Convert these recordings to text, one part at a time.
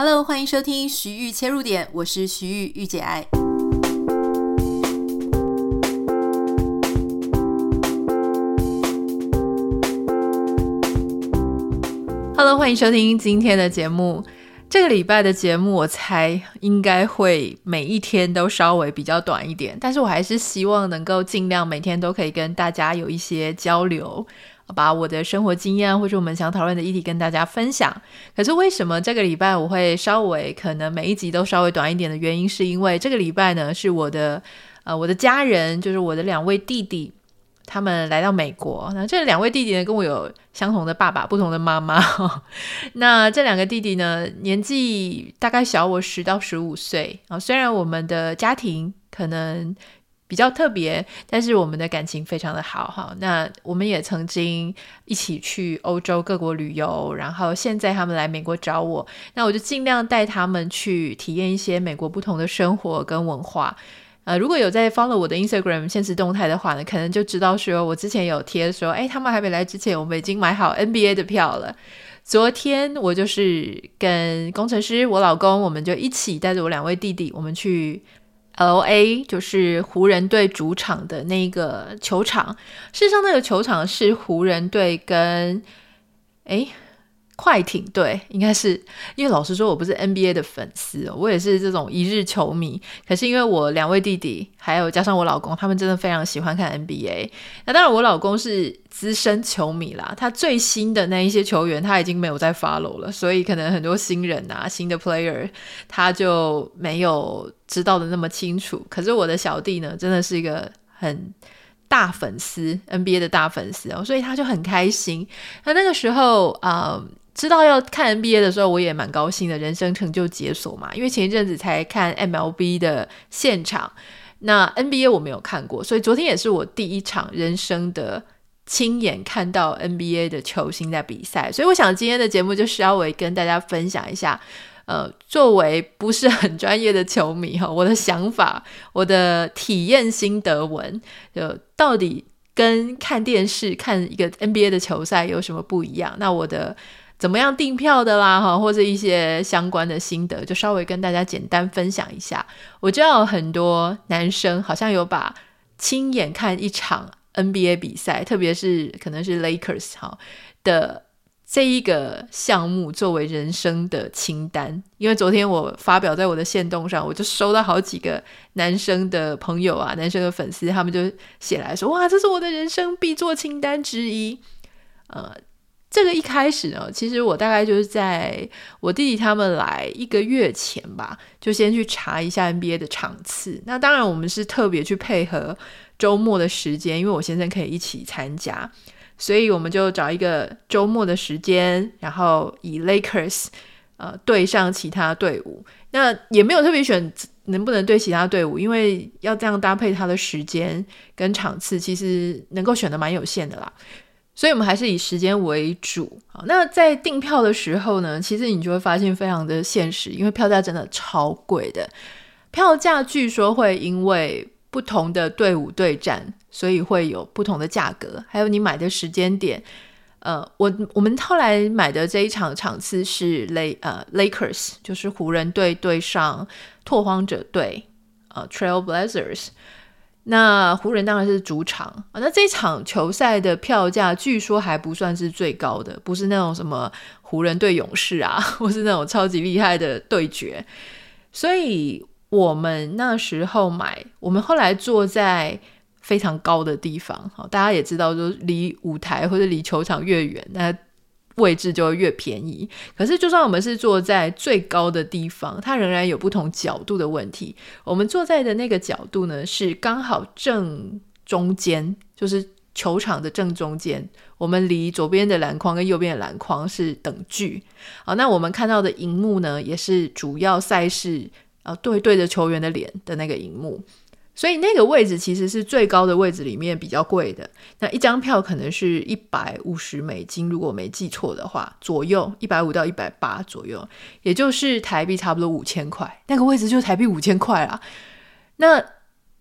Hello，欢迎收听徐玉切入点，我是徐玉御姐爱。Hello，欢迎收听今天的节目。这个礼拜的节目，我猜应该会每一天都稍微比较短一点，但是我还是希望能够尽量每天都可以跟大家有一些交流。把我的生活经验或者我们想讨论的议题跟大家分享。可是为什么这个礼拜我会稍微可能每一集都稍微短一点的原因，是因为这个礼拜呢是我的呃我的家人，就是我的两位弟弟，他们来到美国。那这两位弟弟呢跟我有相同的爸爸，不同的妈妈。那这两个弟弟呢年纪大概小我十到十五岁啊。虽然我们的家庭可能。比较特别，但是我们的感情非常的好哈。那我们也曾经一起去欧洲各国旅游，然后现在他们来美国找我，那我就尽量带他们去体验一些美国不同的生活跟文化。呃，如果有在 follow 我的 Instagram 限时动态的话呢，可能就知道说我之前有贴说，哎，他们还没来之前，我们已经买好 NBA 的票了。昨天我就是跟工程师我老公，我们就一起带着我两位弟弟，我们去。LA 就是湖人队主场的那个球场，事实上那个球场是湖人队跟诶快艇队，应该是因为老实说我不是 NBA 的粉丝，我也是这种一日球迷。可是因为我两位弟弟，还有加上我老公，他们真的非常喜欢看 NBA。那当然我老公是资深球迷啦，他最新的那一些球员他已经没有在 follow 了，所以可能很多新人啊、新的 player 他就没有知道的那么清楚。可是我的小弟呢，真的是一个很大粉丝 NBA 的大粉丝哦，所以他就很开心。那那个时候啊。知道要看 NBA 的时候，我也蛮高兴的，人生成就解锁嘛。因为前一阵子才看 MLB 的现场，那 NBA 我没有看过，所以昨天也是我第一场人生的亲眼看到 NBA 的球星在比赛。所以我想今天的节目就稍微跟大家分享一下，呃，作为不是很专业的球迷哈，我的想法，我的体验心得文，就到底跟看电视看一个 NBA 的球赛有什么不一样？那我的。怎么样订票的啦，哈，或者一些相关的心得，就稍微跟大家简单分享一下。我知道很多男生好像有把亲眼看一场 NBA 比赛，特别是可能是 Lakers 哈的这一个项目作为人生的清单。因为昨天我发表在我的线动上，我就收到好几个男生的朋友啊，男生的粉丝，他们就写来说：“哇，这是我的人生必做清单之一。”呃。这个一开始呢，其实我大概就是在我弟弟他们来一个月前吧，就先去查一下 NBA 的场次。那当然，我们是特别去配合周末的时间，因为我先生可以一起参加，所以我们就找一个周末的时间，然后以 Lakers 呃对上其他队伍。那也没有特别选能不能对其他队伍，因为要这样搭配他的时间跟场次，其实能够选的蛮有限的啦。所以，我们还是以时间为主。好，那在订票的时候呢，其实你就会发现非常的现实，因为票价真的超贵的。票价据说会因为不同的队伍对战，所以会有不同的价格。还有你买的时间点，呃，我我们后来买的这一场场次是雷呃 Lakers，就是湖人队对上拓荒者队，呃 Trail Blazers。那湖人当然是主场啊，那这场球赛的票价据说还不算是最高的，不是那种什么湖人对勇士啊，或是那种超级厉害的对决。所以我们那时候买，我们后来坐在非常高的地方，好，大家也知道，就离舞台或者离球场越远，那。位置就会越便宜，可是就算我们是坐在最高的地方，它仍然有不同角度的问题。我们坐在的那个角度呢，是刚好正中间，就是球场的正中间。我们离左边的篮筐跟右边的篮筐是等距。好，那我们看到的荧幕呢，也是主要赛事啊对对着球员的脸的那个荧幕。所以那个位置其实是最高的位置里面比较贵的，那一张票可能是一百五十美金，如果没记错的话，左右一百五到一百八左右，也就是台币差不多五千块。那个位置就台币五千块啦。那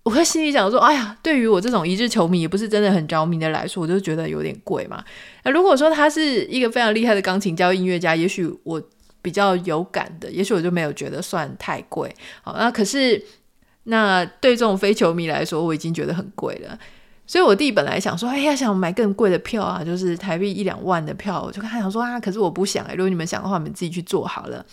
我在心里想说，哎呀，对于我这种一日球迷，也不是真的很着迷的来说，我就觉得有点贵嘛。那如果说他是一个非常厉害的钢琴家、音乐家，也许我。比较有感的，也许我就没有觉得算太贵。好，那可是那对这种非球迷来说，我已经觉得很贵了。所以我弟本来想说，哎呀，想买更贵的票啊，就是台币一两万的票，我就跟他讲说啊，可是我不想哎，如果你们想的话，你们自己去做好了。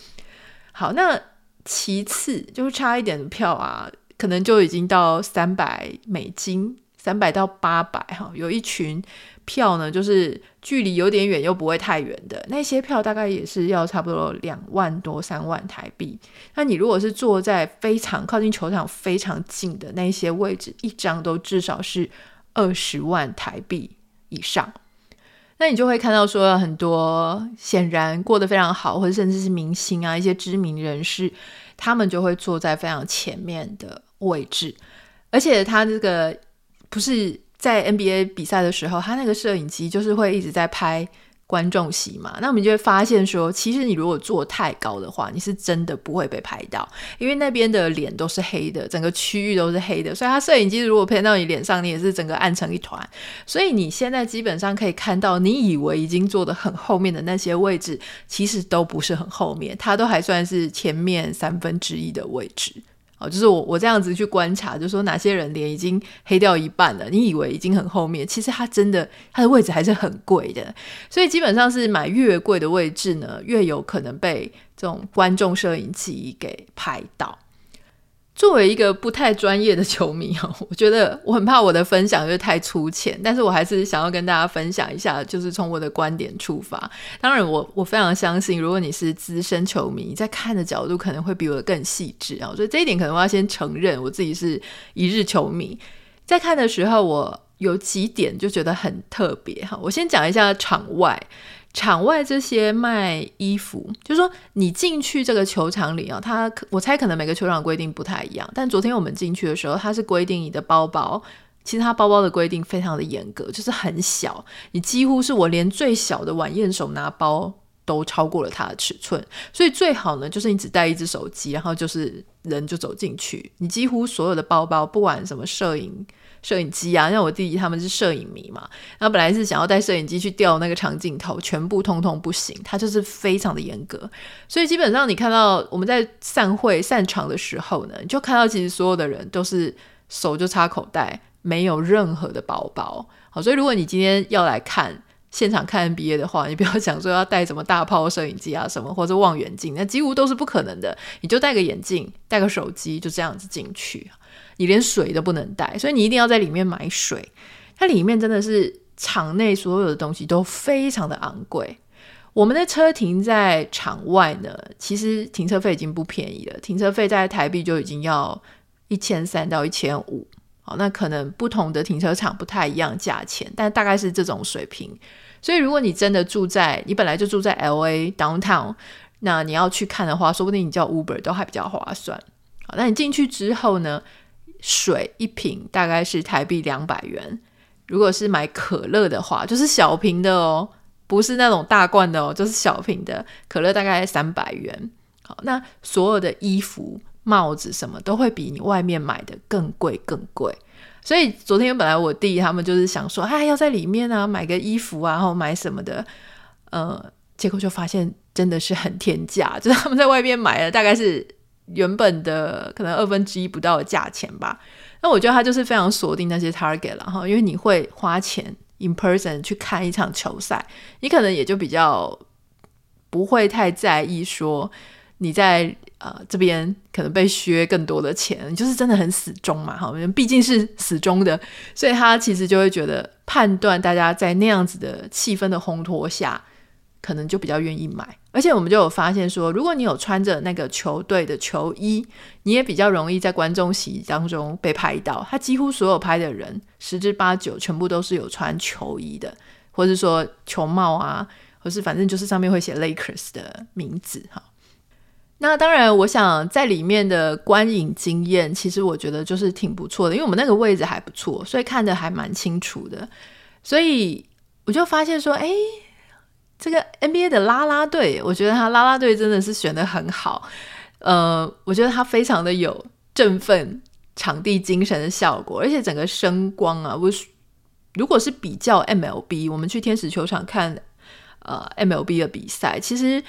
好，那其次就是差一点的票啊，可能就已经到三百美金，三百到八百哈，有一群。票呢，就是距离有点远又不会太远的那些票，大概也是要差不多两万多三万台币。那你如果是坐在非常靠近球场非常近的那些位置，一张都至少是二十万台币以上。那你就会看到说，很多显然过得非常好，或者甚至是明星啊，一些知名人士，他们就会坐在非常前面的位置，而且他这个不是。在 NBA 比赛的时候，他那个摄影机就是会一直在拍观众席嘛。那我们就会发现说，其实你如果坐太高的话，你是真的不会被拍到，因为那边的脸都是黑的，整个区域都是黑的，所以他摄影机如果拍到你脸上，你也是整个暗成一团。所以你现在基本上可以看到，你以为已经坐得很后面的那些位置，其实都不是很后面，它都还算是前面三分之一的位置。哦，就是我我这样子去观察，就是说哪些人脸已经黑掉一半了，你以为已经很后面，其实它真的它的位置还是很贵的，所以基本上是买越贵的位置呢，越有可能被这种观众摄影机给拍到。作为一个不太专业的球迷哦，我觉得我很怕我的分享就是太粗浅，但是我还是想要跟大家分享一下，就是从我的观点出发。当然我，我我非常相信，如果你是资深球迷，在看的角度可能会比我更细致啊，所以这一点可能我要先承认，我自己是一日球迷，在看的时候，我有几点就觉得很特别哈。我先讲一下场外。场外这些卖衣服，就是说你进去这个球场里啊，他我猜可能每个球场规定不太一样。但昨天我们进去的时候，他是规定你的包包，其实他包包的规定非常的严格，就是很小，你几乎是我连最小的晚宴手拿包都超过了它的尺寸，所以最好呢就是你只带一只手机，然后就是人就走进去，你几乎所有的包包，不管什么摄影。摄影机啊，像我弟弟他们是摄影迷嘛，然后本来是想要带摄影机去调那个长镜头，全部通通不行，他就是非常的严格，所以基本上你看到我们在散会散场的时候呢，就看到其实所有的人都是手就插口袋，没有任何的包包。好，所以如果你今天要来看现场看 NBA 的话，你不要想说要带什么大炮摄影机啊什么或者望远镜，那几乎都是不可能的，你就戴个眼镜，戴个手机，就这样子进去。你连水都不能带，所以你一定要在里面买水。它里面真的是场内所有的东西都非常的昂贵。我们的车停在场外呢，其实停车费已经不便宜了，停车费在台币就已经要一千三到一千五。好，那可能不同的停车场不太一样价钱，但大概是这种水平。所以如果你真的住在，你本来就住在 LA downtown，那你要去看的话，说不定你叫 Uber 都还比较划算。好，那你进去之后呢？水一瓶大概是台币两百元，如果是买可乐的话，就是小瓶的哦，不是那种大罐的哦，就是小瓶的可乐大概三百元。好，那所有的衣服、帽子什么都会比你外面买的更贵更贵。所以昨天本来我弟他们就是想说，哎，要在里面啊买个衣服啊，然后买什么的，呃，结果就发现真的是很天价，就是他们在外面买的大概是。原本的可能二分之一不到的价钱吧，那我觉得他就是非常锁定那些 target 了哈，因为你会花钱 in person 去看一场球赛，你可能也就比较不会太在意说你在呃这边可能被削更多的钱，就是真的很死忠嘛哈，毕竟是死忠的，所以他其实就会觉得判断大家在那样子的气氛的烘托下。可能就比较愿意买，而且我们就有发现说，如果你有穿着那个球队的球衣，你也比较容易在观众席当中被拍到。他几乎所有拍的人，十之八九全部都是有穿球衣的，或者说球帽啊，或是反正就是上面会写 Lakers 的名字哈。那当然，我想在里面的观影经验，其实我觉得就是挺不错的，因为我们那个位置还不错，所以看得还蛮清楚的。所以我就发现说，哎。这个 NBA 的啦啦队，我觉得他啦啦队真的是选的很好，呃，我觉得他非常的有振奋场地精神的效果，而且整个声光啊，我如果是比较 MLB，我们去天使球场看呃 MLB 的比赛，其实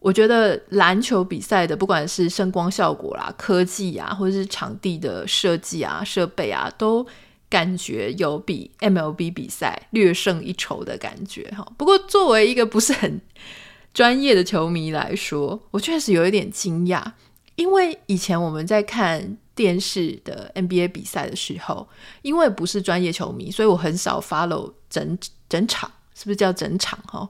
我觉得篮球比赛的，不管是声光效果啦、科技啊，或者是场地的设计啊、设备啊，都感觉有比 MLB 比赛略胜一筹的感觉哈。不过，作为一个不是很专业的球迷来说，我确实有一点惊讶，因为以前我们在看电视的 NBA 比赛的时候，因为不是专业球迷，所以我很少 follow 整整场，是不是叫整场哈？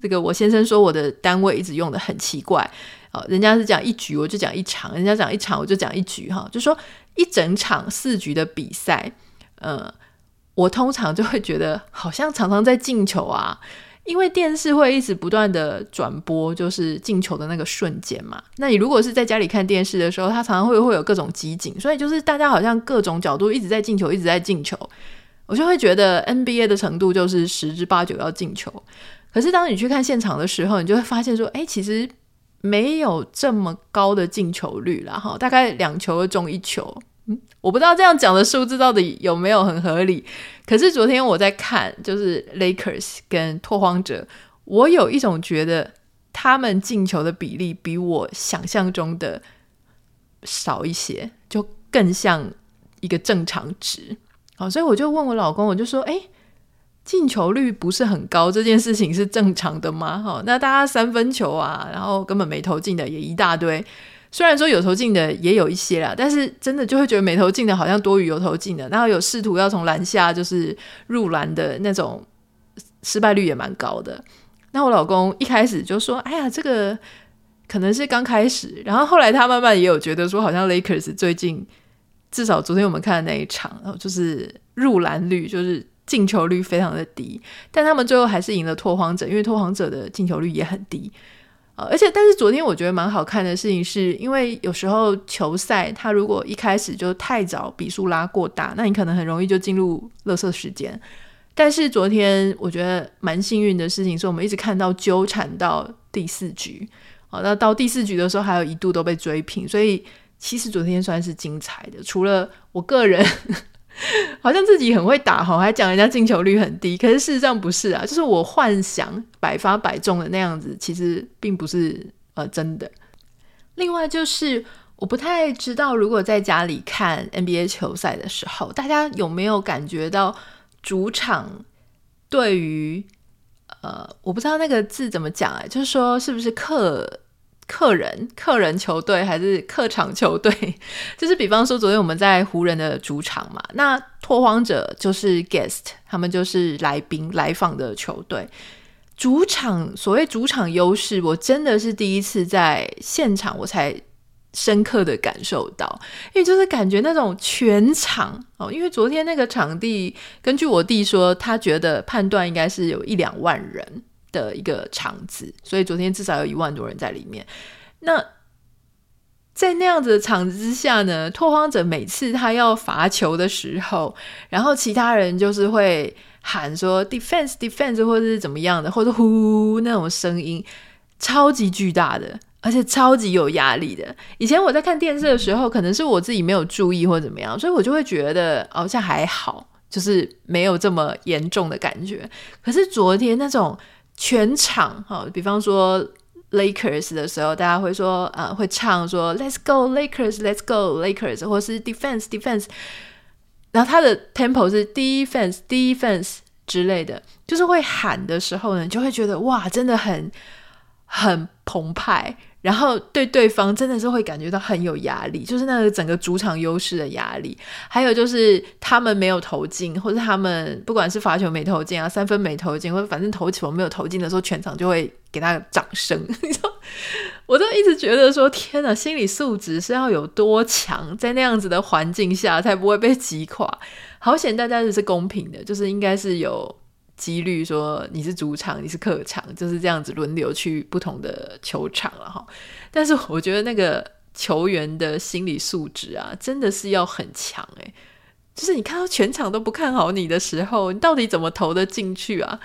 这个我先生说我的单位一直用的很奇怪，哦，人家是讲一局，我就讲一场；人家讲一场，我就讲一局，哈，就说一整场四局的比赛，呃，我通常就会觉得好像常常在进球啊，因为电视会一直不断的转播，就是进球的那个瞬间嘛。那你如果是在家里看电视的时候，它常常会会有各种集锦，所以就是大家好像各种角度一直在进球，一直在进球，我就会觉得 NBA 的程度就是十之八九要进球。可是当你去看现场的时候，你就会发现说，哎，其实没有这么高的进球率啦，哈，大概两球中一球。我不知道这样讲的数字到底有没有很合理。可是昨天我在看，就是 Lakers 跟拓荒者，我有一种觉得他们进球的比例比我想象中的少一些，就更像一个正常值。好，所以我就问我老公，我就说，哎。进球率不是很高，这件事情是正常的吗？哈，那大家三分球啊，然后根本没投进的也一大堆。虽然说有投进的也有一些啦，但是真的就会觉得没投进的好像多于有投进的。然后有试图要从篮下就是入篮的那种失败率也蛮高的。那我老公一开始就说：“哎呀，这个可能是刚开始。”然后后来他慢慢也有觉得说，好像 Lakers 最近至少昨天我们看的那一场，然后就是入篮率就是。进球率非常的低，但他们最后还是赢了拓荒者，因为拓荒者的进球率也很低，呃，而且但是昨天我觉得蛮好看的事情是，因为有时候球赛它如果一开始就太早比数拉过大，那你可能很容易就进入垃圾时间。但是昨天我觉得蛮幸运的事情是我们一直看到纠缠到第四局，好，那到第四局的时候还有一度都被追平，所以其实昨天算是精彩的，除了我个人。好像自己很会打哈，还讲人家进球率很低，可是事实上不是啊，就是我幻想百发百中的那样子，其实并不是呃真的。另外就是我不太知道，如果在家里看 NBA 球赛的时候，大家有没有感觉到主场对于呃，我不知道那个字怎么讲啊，就是说是不是客。客人、客人球队还是客场球队？就是比方说，昨天我们在湖人的主场嘛，那拓荒者就是 guest，他们就是来宾、来访的球队。主场所谓主场优势，我真的是第一次在现场我才深刻的感受到，因为就是感觉那种全场哦，因为昨天那个场地，根据我弟说，他觉得判断应该是有一两万人。的一个场子，所以昨天至少有一万多人在里面。那在那样子的场子之下呢，拓荒者每次他要罚球的时候，然后其他人就是会喊说 “defense, defense” 或者是怎么样的，或者呼那种声音，超级巨大的，而且超级有压力的。以前我在看电视的时候，可能是我自己没有注意或怎么样，所以我就会觉得好像还好，就是没有这么严重的感觉。可是昨天那种。全场哈，比方说 Lakers 的时候，大家会说呃，会唱说 Let's go Lakers，Let's go Lakers，或是 Defense Defense，然后他的 tempo 是 Defense Defense 之类的，就是会喊的时候呢，就会觉得哇，真的很很澎湃。然后对对方真的是会感觉到很有压力，就是那个整个主场优势的压力。还有就是他们没有投进，或者他们不管是罚球没投进啊，三分没投进，或者反正投球没有投进的时候，全场就会给他掌声。你知道我都一直觉得说，天哪，心理素质是要有多强，在那样子的环境下才不会被击垮。好险，大家是公平的，就是应该是有。几率说你是主场，你是客场，就是这样子轮流去不同的球场了哈。但是我觉得那个球员的心理素质啊，真的是要很强诶。就是你看到全场都不看好你的时候，你到底怎么投得进去啊？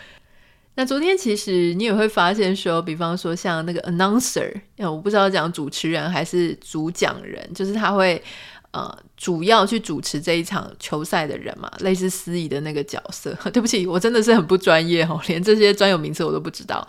那昨天其实你也会发现说，比方说像那个 announcer，我不知道讲主持人还是主讲人，就是他会。呃，主要去主持这一场球赛的人嘛，类似司仪的那个角色。对不起，我真的是很不专业哦，连这些专有名词我都不知道。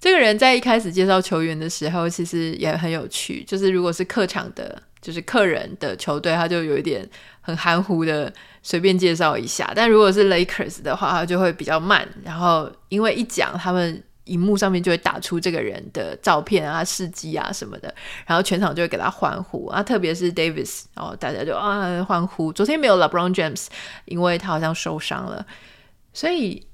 这个人在一开始介绍球员的时候，其实也很有趣。就是如果是客场的，就是客人的球队，他就有一点很含糊的随便介绍一下；但如果是 Lakers 的话，他就会比较慢。然后因为一讲，他们荧幕上面就会打出这个人的照片啊、事迹啊什么的，然后全场就会给他欢呼啊。特别是 Davis，然后大家就啊欢呼。昨天没有 LeBron James，因为他好像受伤了，所以。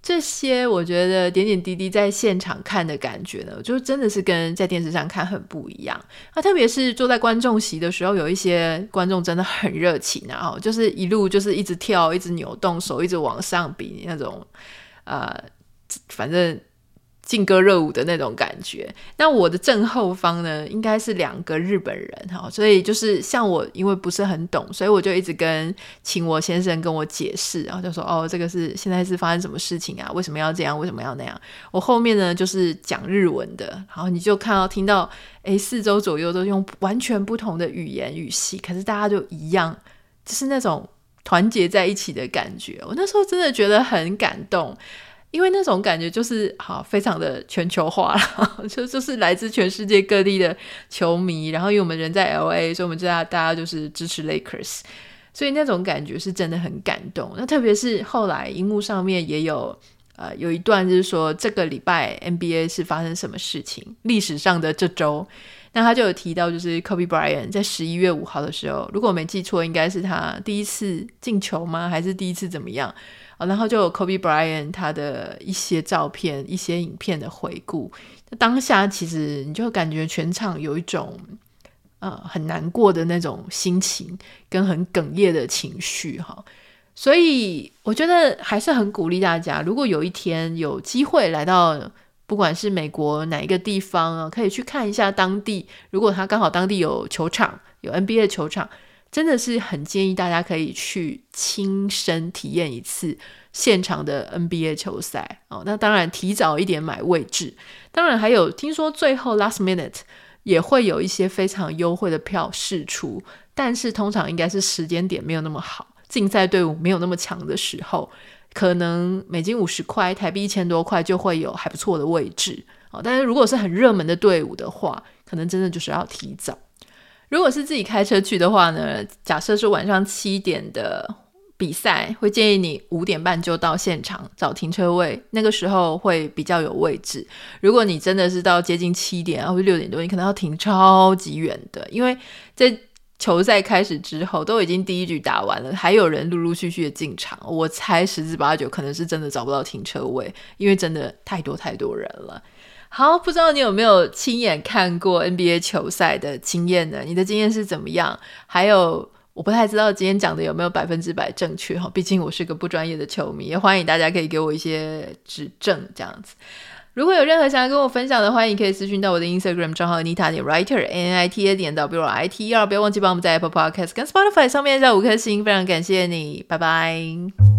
这些我觉得点点滴滴在现场看的感觉呢，就真的是跟在电视上看很不一样。啊，特别是坐在观众席的时候，有一些观众真的很热情，然后就是一路就是一直跳，一直扭动手，一直往上比那种，呃，反正。劲歌热舞的那种感觉。那我的正后方呢，应该是两个日本人哈，所以就是像我，因为不是很懂，所以我就一直跟请我先生跟我解释，然后就说哦，这个是现在是发生什么事情啊？为什么要这样？为什么要那样？我后面呢就是讲日文的，然后你就看到听到，诶，四周左右都用完全不同的语言语系，可是大家就一样，就是那种团结在一起的感觉。我那时候真的觉得很感动。因为那种感觉就是好，非常的全球化了，就就是来自全世界各地的球迷。然后因为我们人在 LA，所以我们知道大家就是支持 Lakers，所以那种感觉是真的很感动。那特别是后来荧幕上面也有呃有一段就是说这个礼拜 NBA 是发生什么事情，历史上的这周，那他就有提到就是 Kobe Bryant 在十一月五号的时候，如果我没记错，应该是他第一次进球吗？还是第一次怎么样？然后就有 Kobe Bryant 他的一些照片、一些影片的回顾。当下其实你就感觉全场有一种呃很难过的那种心情，跟很哽咽的情绪哈。所以我觉得还是很鼓励大家，如果有一天有机会来到不管是美国哪一个地方啊，可以去看一下当地。如果他刚好当地有球场，有 NBA 的球场。真的是很建议大家可以去亲身体验一次现场的 NBA 球赛哦。那当然提早一点买位置，当然还有听说最后 last minute 也会有一些非常优惠的票释出，但是通常应该是时间点没有那么好，竞赛队伍没有那么强的时候，可能美金五十块，台币一千多块就会有还不错的位置哦。但是如果是很热门的队伍的话，可能真的就是要提早。如果是自己开车去的话呢，假设是晚上七点的比赛，会建议你五点半就到现场找停车位，那个时候会比较有位置。如果你真的是到接近七点或者六点多，你可能要停超级远的，因为在球赛开始之后都已经第一局打完了，还有人陆陆续续的进场，我猜十之八九可能是真的找不到停车位，因为真的太多太多人了。好，不知道你有没有亲眼看过 NBA 球赛的经验呢？你的经验是怎么样？还有，我不太知道今天讲的有没有百分之百正确哈，毕竟我是个不专业的球迷，也欢迎大家可以给我一些指正，这样子。如果有任何想要跟我分享的，欢迎可以私讯到我的 Instagram 账号 Nita 点 Writer N I T A 点 W R I T E R，不要忘记帮我们在 Apple Podcast 跟 Spotify 上面加五颗星，非常感谢你，拜拜。